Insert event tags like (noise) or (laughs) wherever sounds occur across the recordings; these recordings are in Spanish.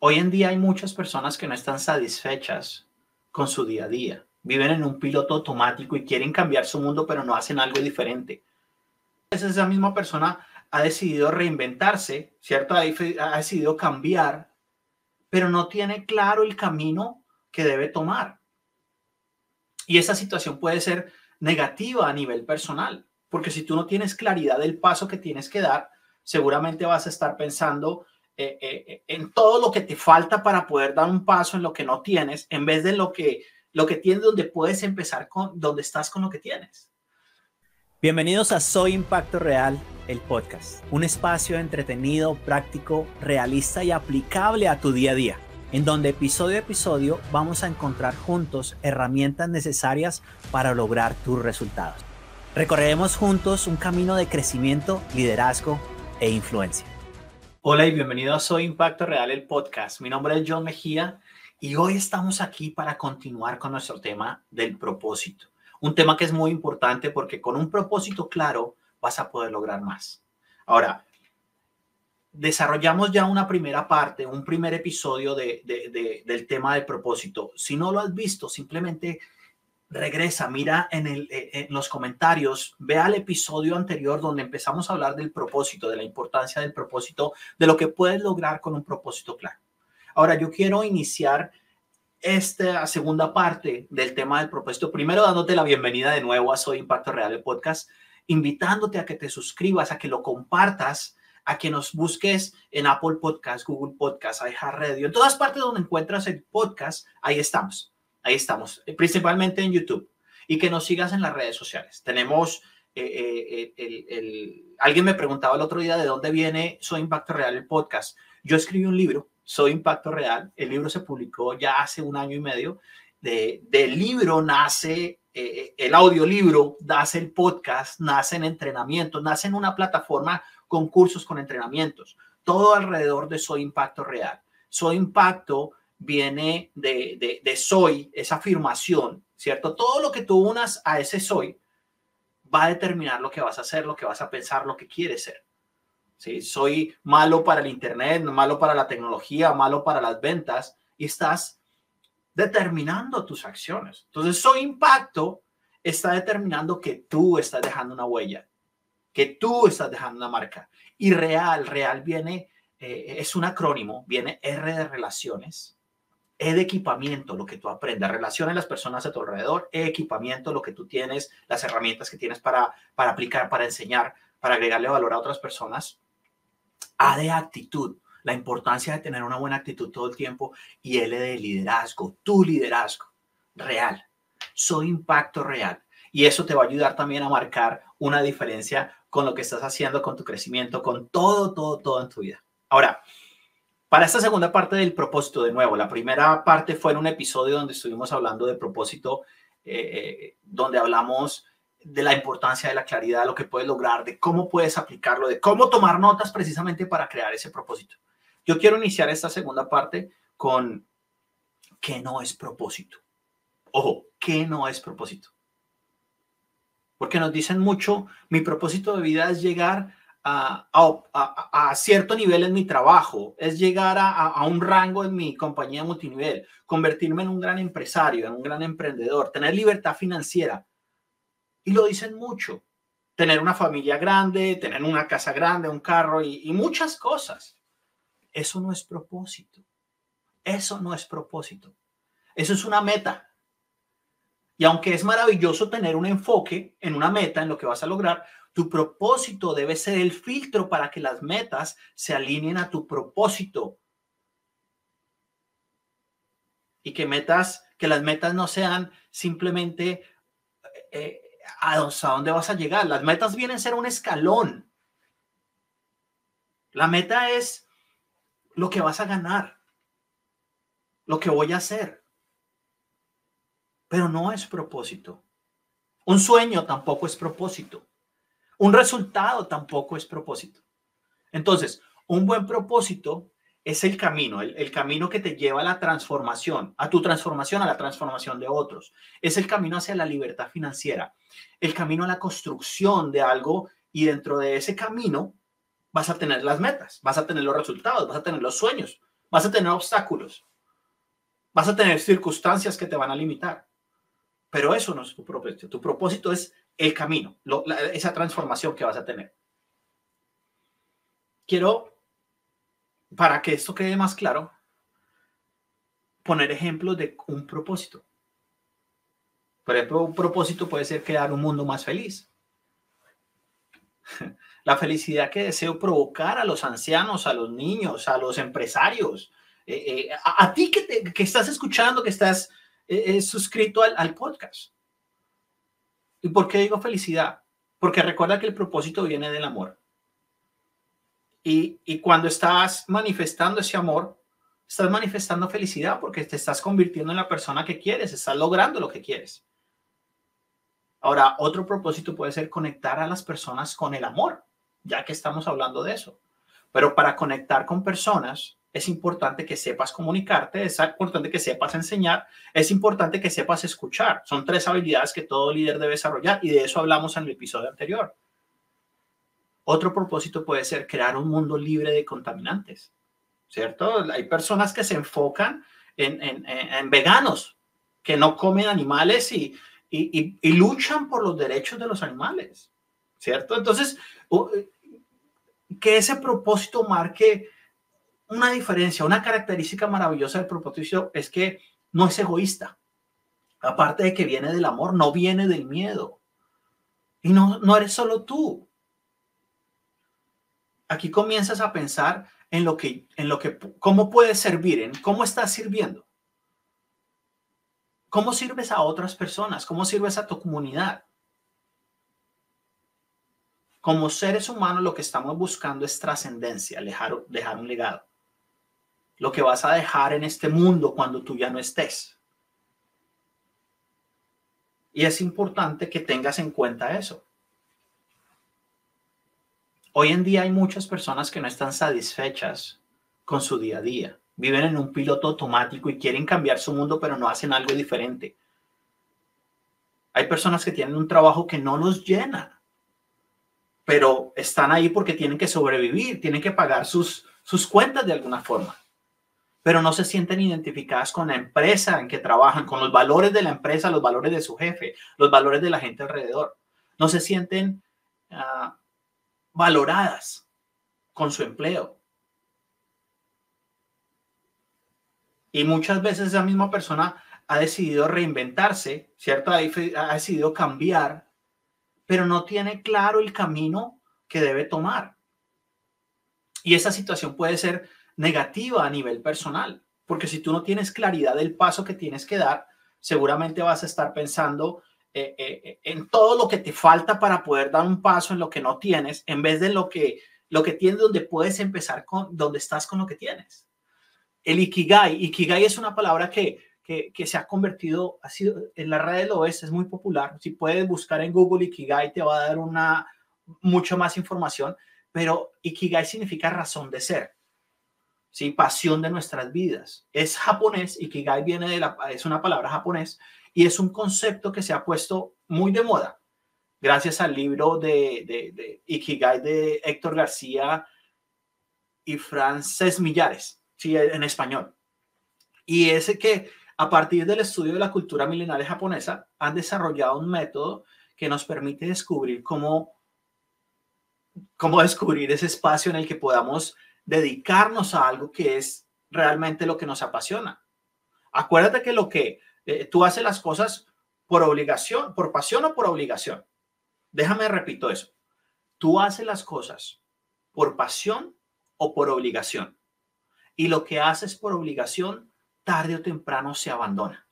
Hoy en día hay muchas personas que no están satisfechas con su día a día. Viven en un piloto automático y quieren cambiar su mundo, pero no hacen algo diferente. Esa misma persona ha decidido reinventarse, ¿cierto? Ha, ha decidido cambiar, pero no tiene claro el camino que debe tomar. Y esa situación puede ser negativa a nivel personal, porque si tú no tienes claridad del paso que tienes que dar, seguramente vas a estar pensando eh, eh, en todo lo que te falta para poder dar un paso en lo que no tienes, en vez de lo que, lo que tienes donde puedes empezar con, donde estás con lo que tienes. Bienvenidos a Soy Impacto Real, el podcast, un espacio entretenido, práctico, realista y aplicable a tu día a día, en donde episodio a episodio vamos a encontrar juntos herramientas necesarias para lograr tus resultados. Recorreremos juntos un camino de crecimiento, liderazgo e influencia. Hola y bienvenido a Soy Impacto Real, el podcast. Mi nombre es John Mejía y hoy estamos aquí para continuar con nuestro tema del propósito. Un tema que es muy importante porque con un propósito claro vas a poder lograr más. Ahora, desarrollamos ya una primera parte, un primer episodio de, del tema del propósito. Si no lo has visto, simplemente regresa, mira en, el, eh, en los comentarios, ve al episodio anterior donde empezamos a hablar del propósito, de la importancia del propósito, de lo que puedes lograr con un propósito claro. Ahora, yo quiero iniciar esta segunda parte del tema del propósito, primero dándote la bienvenida de nuevo a Soy Impacto Real, el podcast, invitándote a que te suscribas, a que lo compartas, a que nos busques en Apple Podcast, Google Podcast, iHeartRadio, en todas partes donde encuentras el podcast, ahí estamos. Ahí estamos, eh, principalmente en YouTube. Y que nos sigas en las redes sociales. Tenemos, eh, eh, alguien me preguntaba el otro día de dónde viene Soy Impacto Real, el podcast. Yo escribí un libro, Soy Impacto Real. El libro se publicó ya hace un año y medio. De, del libro nace el audiolibro, nace el podcast, nace en entrenamiento, nace en una plataforma con cursos, con entrenamientos. Todo alrededor de Soy Impacto Real. Soy Impacto viene de, de, soy, esa afirmación, ¿cierto? Todo lo que tú unas a ese soy va a determinar lo que vas a hacer, lo que vas a pensar, lo que quieres ser. ¿Sí? Soy malo para el Internet, malo para la tecnología, malo para las ventas y estás determinando tus acciones. Entonces, soy impacto está determinando que tú estás dejando una huella, que tú estás dejando una marca. Y real, real viene, eh, es un acrónimo, viene R de relaciones, E de equipamiento, lo que tú aprendas, relaciona a las personas a tu alrededor, E equipamiento, lo que tú tienes, las herramientas que tienes para, para aplicar, para enseñar, para agregarle valor a otras personas. A de actitud, la importancia de tener una buena actitud todo el tiempo. Y L de liderazgo, tu liderazgo real. Soy impacto real. Y eso te va a ayudar también a marcar una diferencia con lo que estás haciendo, con tu crecimiento, con todo, todo, todo en tu vida. Ahora, para esta segunda parte del propósito, de nuevo, la primera parte fue en un episodio donde estuvimos hablando de propósito, eh, eh, donde hablamos de la importancia de la claridad, lo que puedes lograr, de cómo puedes aplicarlo, de cómo tomar notas precisamente para crear ese propósito. Yo quiero iniciar esta segunda parte con qué no es propósito. Ojo, ¿qué no es propósito? Porque nos dicen mucho, mi propósito de vida es llegar a, cierto nivel en mi trabajo, es llegar a, un rango en mi compañía multinivel, convertirme en un gran empresario, en un gran emprendedor, tener libertad financiera. Y lo dicen mucho. Tener una familia grande, tener una casa grande, un carro y, y muchas cosas. Eso no es propósito. Eso no es propósito. Eso es una meta. Y aunque es maravilloso tener un enfoque en una meta, en lo que vas a lograr, tu propósito debe ser el filtro para que las metas se alineen a tu propósito. Y que metas, que las metas no sean simplemente eh, a dónde vas a llegar. Las metas vienen a ser un escalón. La meta es lo que vas a ganar, lo que voy a hacer. Pero no es propósito. Un sueño tampoco es propósito. Un resultado tampoco es propósito. Entonces, un buen propósito es el camino, el, camino que te lleva a la transformación, a tu transformación, a la transformación de otros. Es el camino hacia la libertad financiera, el camino a la construcción de algo y dentro de ese camino vas a tener las metas, vas a tener los resultados, vas a tener los sueños, vas a tener obstáculos, vas a tener circunstancias que te van a limitar, pero eso no es tu propósito. Tu propósito es el camino, esa transformación que vas a tener. Quiero, para que esto quede más claro, poner ejemplos de un propósito. Por ejemplo, un propósito puede ser crear un mundo más feliz. (laughs) La felicidad que deseo provocar a los ancianos, a los niños, a los empresarios, eh, eh, a, ti que, que, estás escuchando, que estás eh, suscrito al, al podcast. ¿Y por qué digo felicidad? Porque recuerda que el propósito viene del amor. Y, y, cuando estás manifestando ese amor, estás manifestando felicidad porque te estás convirtiendo en la persona que quieres, estás logrando lo que quieres. Ahora, otro propósito puede ser conectar a las personas con el amor, ya que estamos hablando de eso. Pero para conectar con personas es importante que sepas comunicarte, es importante que sepas enseñar, es importante que sepas escuchar. Son tres habilidades que todo líder debe desarrollar y de eso hablamos en el episodio anterior. Otro propósito puede ser crear un mundo libre de contaminantes, ¿cierto? Hay personas que se enfocan en, en veganos, que no comen animales y, y, luchan por los derechos de los animales, ¿cierto? Entonces, que ese propósito marque una diferencia, una característica maravillosa del propósito es que no es egoísta. Aparte de que viene del amor, no viene del miedo. Y no, no eres solo tú. Aquí comienzas a pensar en lo que, en lo que, cómo puedes servir, en cómo estás sirviendo. ¿Cómo sirves a otras personas? ¿Cómo sirves a tu comunidad? Como seres humanos lo que estamos buscando es trascendencia, dejar, dejar un legado. Lo que vas a dejar en este mundo cuando tú ya no estés. Y es importante que tengas en cuenta eso. Hoy en día hay muchas personas que no están satisfechas con su día a día viven en un piloto automático y quieren cambiar su mundo, pero no hacen algo diferente. Hay personas que tienen un trabajo que no los llena, pero están ahí porque tienen que sobrevivir, tienen que pagar sus, sus cuentas de alguna forma, pero no se sienten identificadas con la empresa en que trabajan, con los valores de la empresa, los valores de su jefe, los valores de la gente alrededor. No se sienten uh, valoradas con su empleo. Y muchas veces esa misma persona ha decidido reinventarse, ¿cierto? Ha, decidido cambiar, pero no tiene claro el camino que debe tomar. Y esa situación puede ser negativa a nivel personal, porque si tú no tienes claridad del paso que tienes que dar, seguramente vas a estar pensando eh, eh, en todo lo que te falta para poder dar un paso en lo que no tienes, en vez de lo que, lo que tienes donde puedes empezar con, donde estás con lo que tienes el Ikigai. Ikigai es una palabra que, que, se ha convertido, ha sido, en la red del oeste, es muy popular. Si puedes buscar en Google Ikigai, te va a dar una mucho más información, pero Ikigai significa razón de ser. ¿Sí? Pasión de nuestras vidas. Es japonés, Ikigai viene de la, es una palabra japonés y es un concepto que se ha puesto muy de moda gracias al libro de, de, de Ikigai de Héctor García y Frances Millares sí, en español. Y ese que a partir del estudio de la cultura milenaria japonesa han desarrollado un método que nos permite descubrir cómo, cómo descubrir ese espacio en el que podamos dedicarnos a algo que es realmente lo que nos apasiona. Acuérdate que lo que eh, tú haces las cosas por obligación, por pasión o por obligación. Déjame repito eso. Tú haces las cosas por pasión o por obligación y lo que haces por obligación, tarde o temprano se abandona.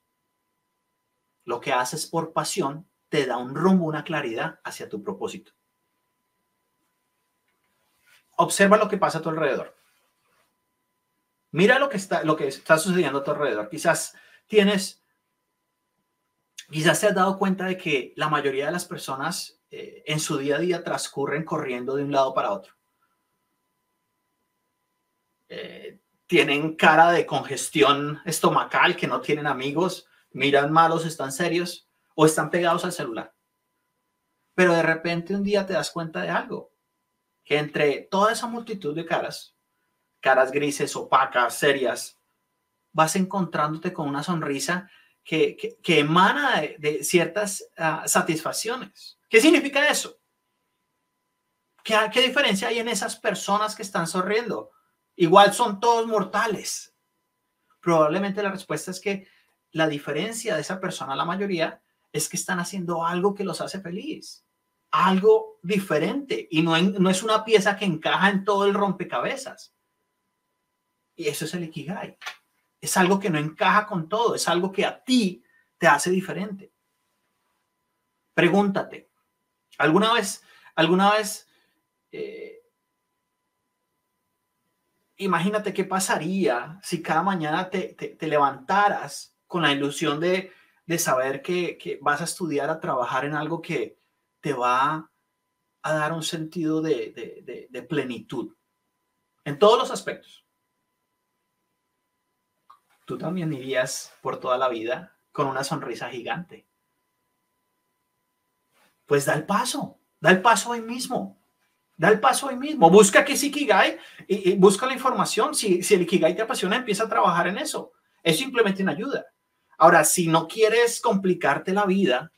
Lo que haces por pasión te da un rumbo, una claridad hacia tu propósito. Observa lo que pasa a tu alrededor. Mira lo que está, lo que está sucediendo a tu alrededor. Quizás tienes, quizás te has dado cuenta de que la mayoría de las personas eh, en su día a día transcurren corriendo de un lado para otro. Eh, tienen cara de congestión estomacal, que no tienen amigos, miran malos, están serios o están pegados al celular. Pero de repente un día te das cuenta de algo, que entre toda esa multitud de caras, caras grises, opacas, serias, vas encontrándote con una sonrisa que, que, emana de, ciertas ah, satisfacciones. ¿Qué significa eso? ¿Qué, ¿Qué diferencia hay en esas personas que están sonriendo? Igual son todos mortales. Probablemente la respuesta es que la diferencia de esa persona, la mayoría, es que están haciendo algo que los hace feliz, algo diferente y no, no es una pieza que encaja en todo el rompecabezas. Y eso es el Ikigai. Es algo que no encaja con todo, es algo que a ti te hace diferente. Pregúntate, ¿alguna vez, alguna vez, eh, imagínate qué pasaría si cada mañana te, te levantaras con la ilusión de, saber que, vas a estudiar, a trabajar en algo que te va a dar un sentido de, plenitud en todos los aspectos. Tú también irías por toda la vida con una sonrisa gigante. Pues da el paso, da el paso hoy mismo. Da el paso hoy mismo. Busca qué es Ikigai y, y busca la información. Si, si el Ikigai te apasiona, empieza a trabajar en eso. Es simplemente una ayuda. Ahora, si no quieres complicarte la vida,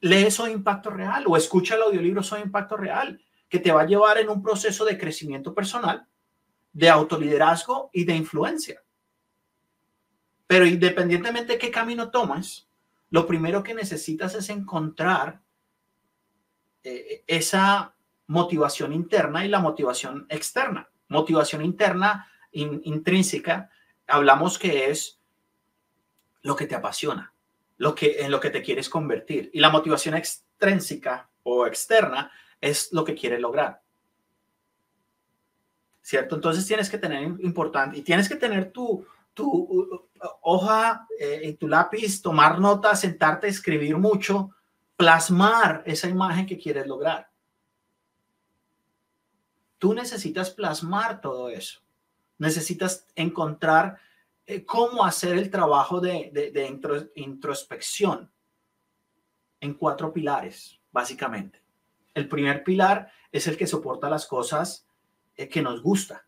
lee Soy Impacto Real o escucha el audiolibro Soy Impacto Real, que te va a llevar en un proceso de crecimiento personal, de autoliderazgo y de influencia. Pero independientemente de qué camino tomes, lo primero que necesitas es encontrar eh, esa motivación interna y la motivación externa. Motivación interna intrínseca, hablamos que es lo que te apasiona, lo que, en lo que te quieres convertir. Y la motivación extrínseca o externa es lo que quieres lograr. ¿Cierto? Entonces tienes que tener importante y tienes que tener tu, tu hoja eh, y tu lápiz, tomar notas, sentarte, escribir mucho, plasmar esa imagen que quieres lograr. Tú necesitas plasmar todo eso. Necesitas encontrar cómo hacer el trabajo de, de, introspección en cuatro pilares, básicamente. El primer pilar es el que soporta las cosas eh, que nos gusta,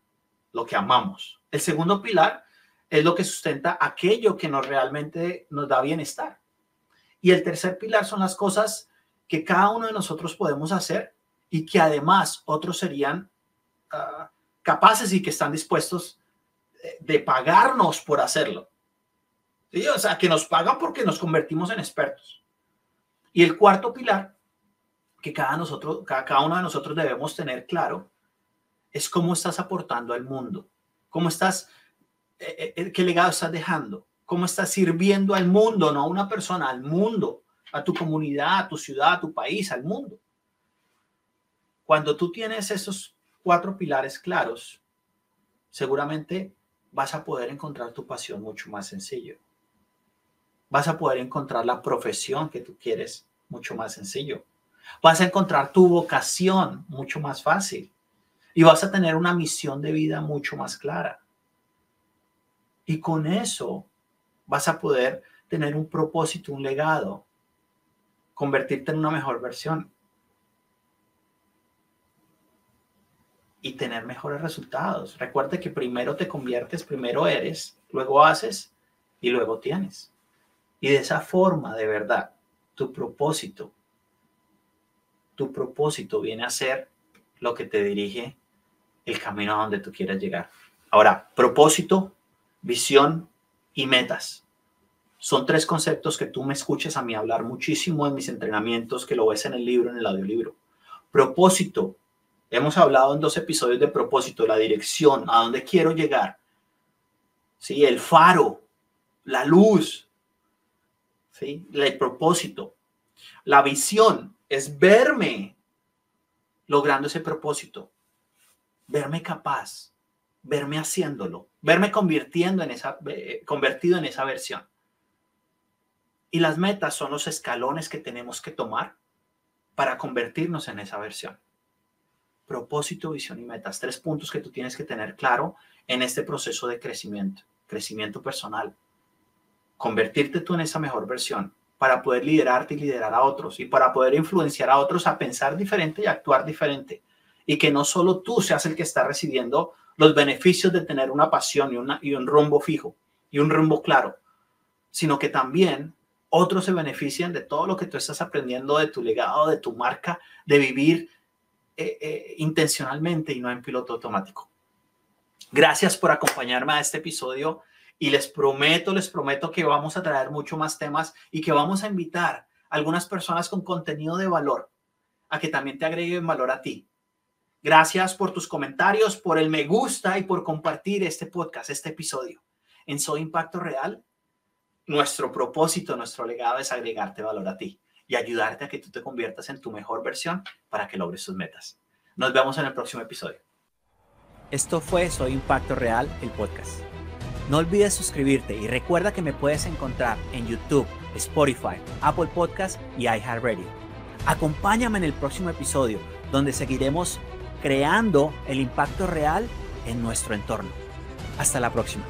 lo que amamos. El segundo pilar es lo que sustenta aquello que nos realmente nos da bienestar. Y el tercer pilar son las cosas que cada uno de nosotros podemos hacer y que además otros serían ah, capaces y que están dispuestos de pagarnos por hacerlo. ¿Sí? O sea, que nos pagan porque nos convertimos en expertos. Y el cuarto pilar que cada, nosotros, cada, uno de nosotros debemos tener claro es cómo estás aportando al mundo, cómo estás, eh, eh, eh, qué legado estás dejando, cómo estás sirviendo al mundo, no a una persona, al mundo, a tu comunidad, a tu ciudad, a tu país, al mundo. Cuando tú tienes esos cuatro pilares claros, seguramente vas a poder encontrar tu pasión mucho más sencillo. Vas a poder encontrar la profesión que tú quieres mucho más sencillo. Vas a encontrar tu vocación mucho más fácil. Y vas a tener una misión de vida mucho más clara. Y con eso vas a poder tener un propósito, un legado, convertirte en una mejor versión. Y tener mejores resultados. Recuerda que primero te conviertes, primero eres, luego haces y luego tienes. Y de esa forma, de verdad, tu propósito, tu propósito viene a ser lo que te dirige el camino a donde tú quieras llegar. Ahora, propósito, visión y metas. Son tres conceptos que tú me escuchas a mí hablar muchísimo en mis entrenamientos, que lo ves en el libro, en el audiolibro. Propósito Hemos hablado en dos episodios de propósito, la dirección, a dónde quiero llegar. ¿Sí? El faro, la luz, ¿sí? El propósito. La visión es verme logrando ese propósito, verme capaz, verme haciéndolo, verme convirtiendo en esa, eh, convertido en esa versión. Y las metas son los escalones que tenemos que tomar para convertirnos en esa versión propósito, visión y metas. Tres puntos que tú tienes que tener claro en este proceso de crecimiento, crecimiento personal. Convertirte tú en esa mejor versión para poder liderarte y liderar a otros y para poder influenciar a otros a pensar diferente y actuar diferente. Y que no solo tú seas el que está recibiendo los beneficios de tener una pasión y, y un rumbo fijo y un rumbo claro, sino que también otros se benefician de todo lo que tú estás aprendiendo, de tu legado, de tu marca, de vivir eh, eh, intencionalmente y no en piloto automático. Gracias por acompañarme a este episodio y les prometo, les prometo que vamos a traer mucho más temas y que vamos a invitar a algunas personas con contenido de valor a que también te agreguen valor a ti. Gracias por tus comentarios, por el me gusta y por compartir este podcast, este episodio. En Soy Impacto Real, nuestro propósito, nuestro legado es agregarte valor a ti y ayudarte a que tú te conviertas en tu mejor versión para que logres tus metas. Nos vemos en el próximo episodio. Esto fue Soy Impacto Real, el podcast. No olvides suscribirte y recuerda que me puedes encontrar en YouTube, Spotify, Apple Podcast y iHeartRadio. Acompáñame en el próximo episodio donde seguiremos creando el impacto real en nuestro entorno. Hasta la próxima.